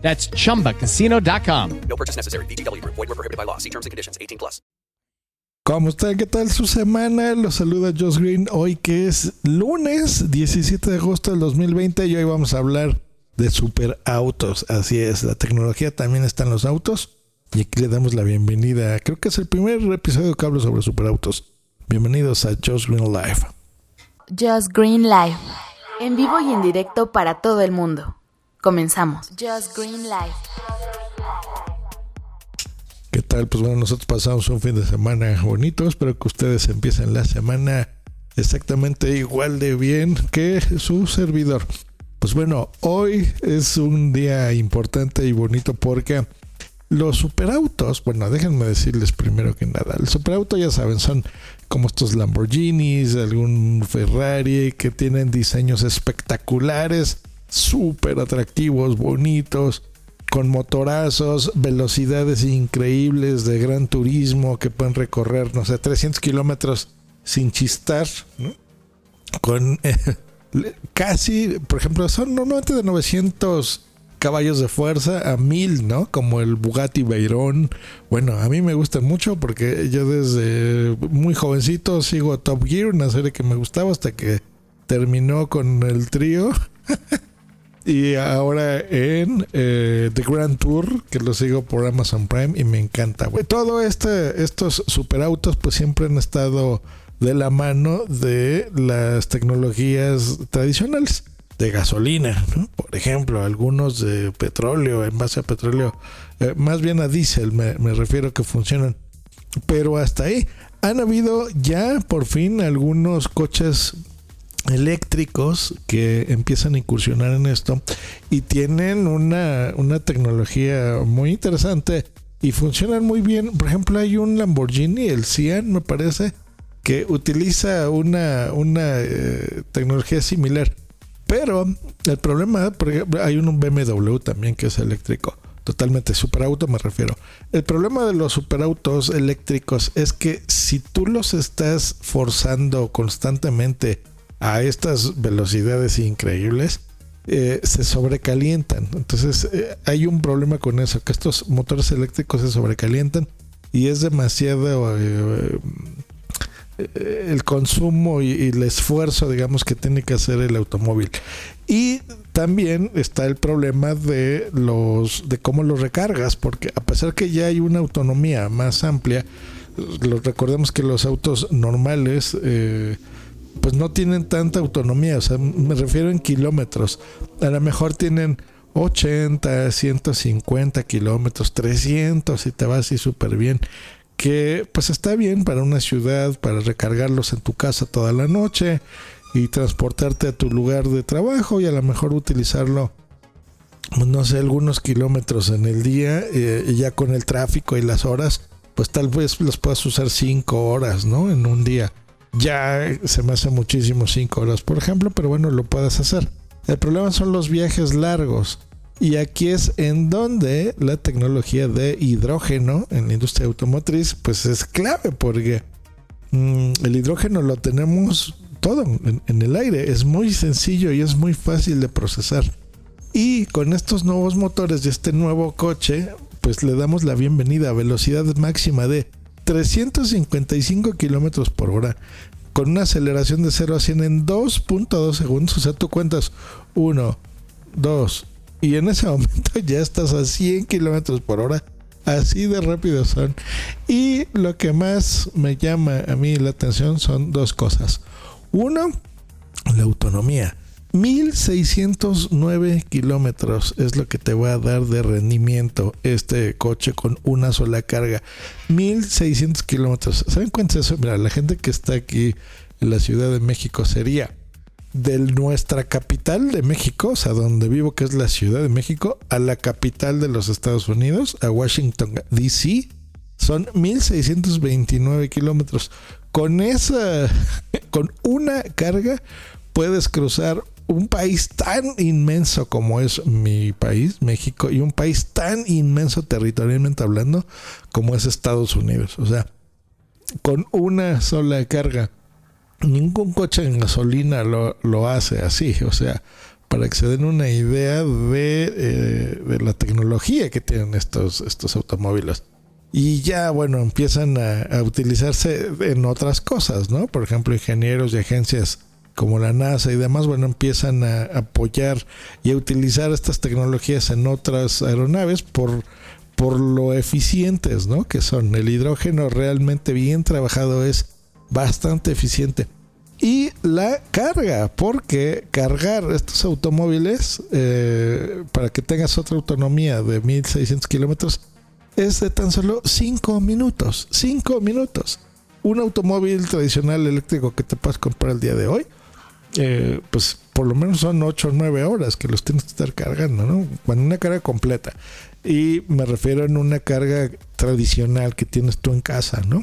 That's chumbacasino.com. No purchase necessary. BGW. Void were prohibited by law. See terms and conditions. 18 plus. ¿Cómo está? ¿Qué tal su semana? Los saluda Josh Green hoy que es lunes 17 de agosto del 2020 y hoy vamos a hablar de superautos. Así es, la tecnología también está en los autos y aquí le damos la bienvenida. Creo que es el primer episodio que hablo sobre superautos. Bienvenidos a Josh Green Live. Just Green Live. En vivo y en directo para todo el mundo. Comenzamos. Just Green Live. ¿Qué tal? Pues bueno, nosotros pasamos un fin de semana bonito. Espero que ustedes empiecen la semana exactamente igual de bien que su servidor. Pues bueno, hoy es un día importante y bonito porque los superautos, bueno, déjenme decirles primero que nada, el superauto ya saben, son como estos Lamborghinis, algún Ferrari que tienen diseños espectaculares, súper atractivos, bonitos, con motorazos, velocidades increíbles de gran turismo que pueden recorrer, no sé, 300 kilómetros sin chistar, con casi, por ejemplo, son normalmente de 900 caballos de fuerza a 1000, ¿no? Como el Bugatti Veyron. Bueno, a mí me gustan mucho porque yo desde muy jovencito sigo Top Gear, una serie que me gustaba hasta que terminó con el trío. Y ahora en eh, The Grand Tour, que lo sigo por Amazon Prime y me encanta. Todo este, estos superautos pues siempre han estado de la mano de las tecnologías tradicionales de gasolina, ¿no? por ejemplo, algunos de petróleo, en base a petróleo, eh, más bien a diésel me, me refiero que funcionan. Pero hasta ahí han habido ya por fin algunos coches eléctricos que empiezan a incursionar en esto y tienen una, una tecnología muy interesante y funcionan muy bien. Por ejemplo, hay un Lamborghini, el Cian, me parece, que utiliza una, una eh, tecnología similar. Pero el problema, por ejemplo, hay un BMW también que es eléctrico. Totalmente superauto me refiero. El problema de los superautos eléctricos es que si tú los estás forzando constantemente a estas velocidades increíbles, eh, se sobrecalientan. Entonces eh, hay un problema con eso, que estos motores eléctricos se sobrecalientan y es demasiado eh, el consumo y, el esfuerzo, digamos, que tiene que hacer el automóvil. Y también está el problema de los de cómo los recargas, porque a pesar que ya hay una autonomía más amplia, lo, recordemos que los autos normales pues no tienen tanta autonomía, o sea, me refiero en kilómetros. A lo mejor tienen 80, 150 kilómetros, 300 y te va así súper bien. Que pues está bien para una ciudad, para recargarlos en tu casa toda la noche y transportarte a tu lugar de trabajo y a lo mejor utilizarlo, pues, no sé, algunos kilómetros en el día eh, y ya con el tráfico y las horas, pues tal vez los puedas usar 5 horas, ¿no? En un día ya se me hace muchísimo 5 horas, por ejemplo, pero bueno, lo puedes hacer. El problema son los viajes largos. Y aquí es en donde la tecnología de hidrógeno en la industria automotriz pues es clave porque mmm, el hidrógeno lo tenemos todo en, en, el aire. Es muy sencillo y es muy fácil de procesar. Y con estos nuevos motores de este nuevo coche pues le damos la bienvenida a velocidad máxima de 355 kilómetros por hora con una aceleración de 0 a 100 en 2.2 segundos. O sea, tú cuentas 1, 2 y en ese momento ya estás a 100 kilómetros por hora. Así de rápido son. Y lo que más me llama a mí la atención son dos cosas. Uno, la autonomía. 1609 kilómetros es lo que te va a dar de rendimiento este coche con una sola carga. 1600 kilómetros. ¿Saben cuánto es eso? Mira, la gente que está aquí en la Ciudad de México sería de nuestra capital de México, o sea, donde vivo, que es la Ciudad de México, a la capital de los Estados Unidos, a Washington, D.C., Son 1629 kilómetros. Con esa, con una carga, puedes cruzar un país tan inmenso como es mi país, México, y un país tan inmenso territorialmente hablando como es Estados Unidos. O sea, con una sola carga, ningún coche en gasolina lo, hace así. O sea, para que se den una idea de, eh, la tecnología que tienen estos, estos automóviles. Y ya, bueno, empiezan a, a, utilizarse en otras cosas, ¿no? Por ejemplo, ingenieros y agencias como la NASA y demás, bueno, empiezan a apoyar y a utilizar estas tecnologías en otras aeronaves por, por lo eficientes, ¿no? Que son. El hidrógeno realmente bien trabajado es bastante eficiente. Y la carga, porque cargar estos automóviles eh, para que tengas otra autonomía de 1600 kilómetros es de tan solo 5 minutos. 5 minutos. Un automóvil tradicional eléctrico que te puedes comprar el día de hoy eh, pues por lo menos son 8 o 9 horas que los tienes que estar cargando, ¿no? Cuando una carga completa. Y me refiero en una carga tradicional que tienes tú en casa, ¿no?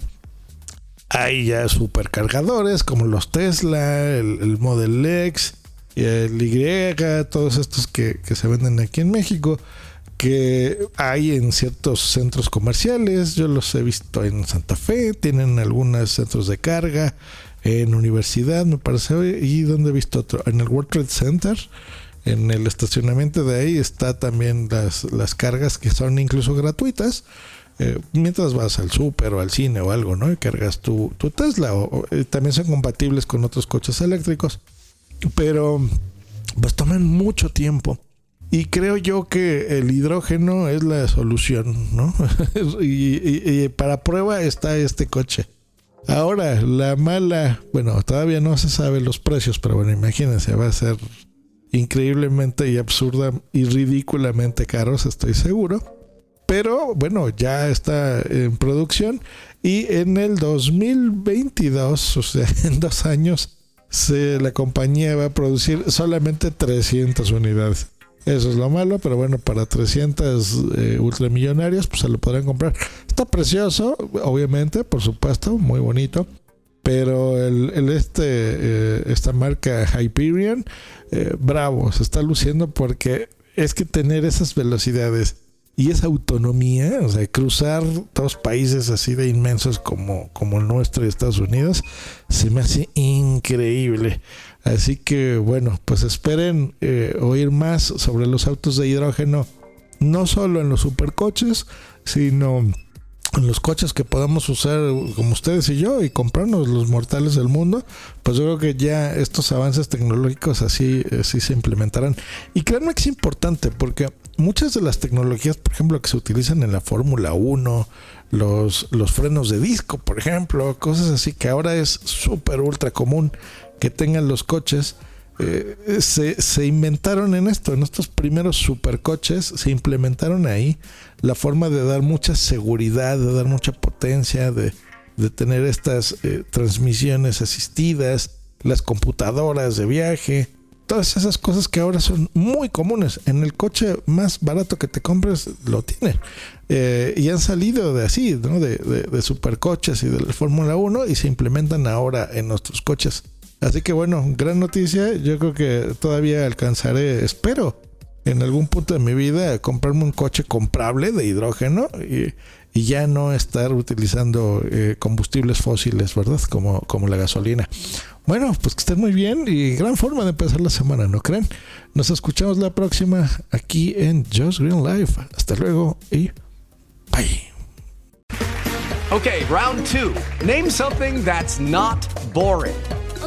Hay ya supercargadores como los Tesla, el, Model X, el Y, todos estos que, que se venden aquí en México que hay en ciertos centros comerciales. Yo los he visto en Santa Fe, tienen algunos centros de carga, en universidad, me parece, y donde he visto otro, en el World Trade Center, en el estacionamiento de ahí está también las, las cargas que son incluso gratuitas. Eh, mientras vas al súper o al cine o algo, ¿no? Y cargas tu, tu Tesla. O, eh, también son compatibles con otros coches eléctricos. Pero pues toman mucho tiempo. Y creo yo que el hidrógeno es la solución, ¿no? y, para prueba está este coche. Ahora, la mala, bueno, todavía no se sabe los precios, pero bueno, imagínense, va a ser increíblemente y absurda y ridículamente caros, estoy seguro. Pero bueno, ya está en producción y en el 2022, o sea, en dos años, la compañía va a producir solamente 300 unidades. Eso es lo malo, pero bueno, para 300 eh, ultramillonarios, pues se lo podrán comprar. Está precioso, obviamente, por supuesto, muy bonito. Pero el, este, eh, esta marca Hyperion, eh, bravo, se está luciendo porque es que tener esas velocidades y esa autonomía, o sea, cruzar dos países así de inmensos como, como el nuestro y Estados Unidos, se me hace increíble. Así que bueno, pues esperen eh, oír más sobre los autos de hidrógeno, no solo en los supercoches, sino en los coches que podamos usar como ustedes y yo y comprarnos los mortales del mundo, pues yo creo que ya estos avances tecnológicos así, así se implementarán. Y créanme que es importante porque muchas de las tecnologías, por ejemplo, que se utilizan en la Fórmula 1, los, los frenos de disco, por ejemplo, cosas así que ahora es súper ultra común que tengan los coches, eh, se, se, inventaron en esto, en estos primeros supercoches, se implementaron ahí la forma de dar mucha seguridad, de dar mucha potencia, de, de tener estas eh, transmisiones asistidas, las computadoras de viaje, todas esas cosas que ahora son muy comunes. En el coche más barato que te compres lo tiene. Eh, y han salido de así, de, de, de supercoches y de la Fórmula 1 y se implementan ahora en nuestros coches. Así que bueno, gran noticia. Yo creo que todavía alcanzaré, espero, en algún punto de mi vida comprarme un coche comprable de hidrógeno y, ya no estar utilizando eh, combustibles fósiles, ¿verdad? Como, como la gasolina. Bueno, pues que estén muy bien y gran forma de empezar la semana, ¿no creen? Nos escuchamos la próxima aquí en Just Green Life. Hasta luego y bye. Okay, round two. Name something that's not boring.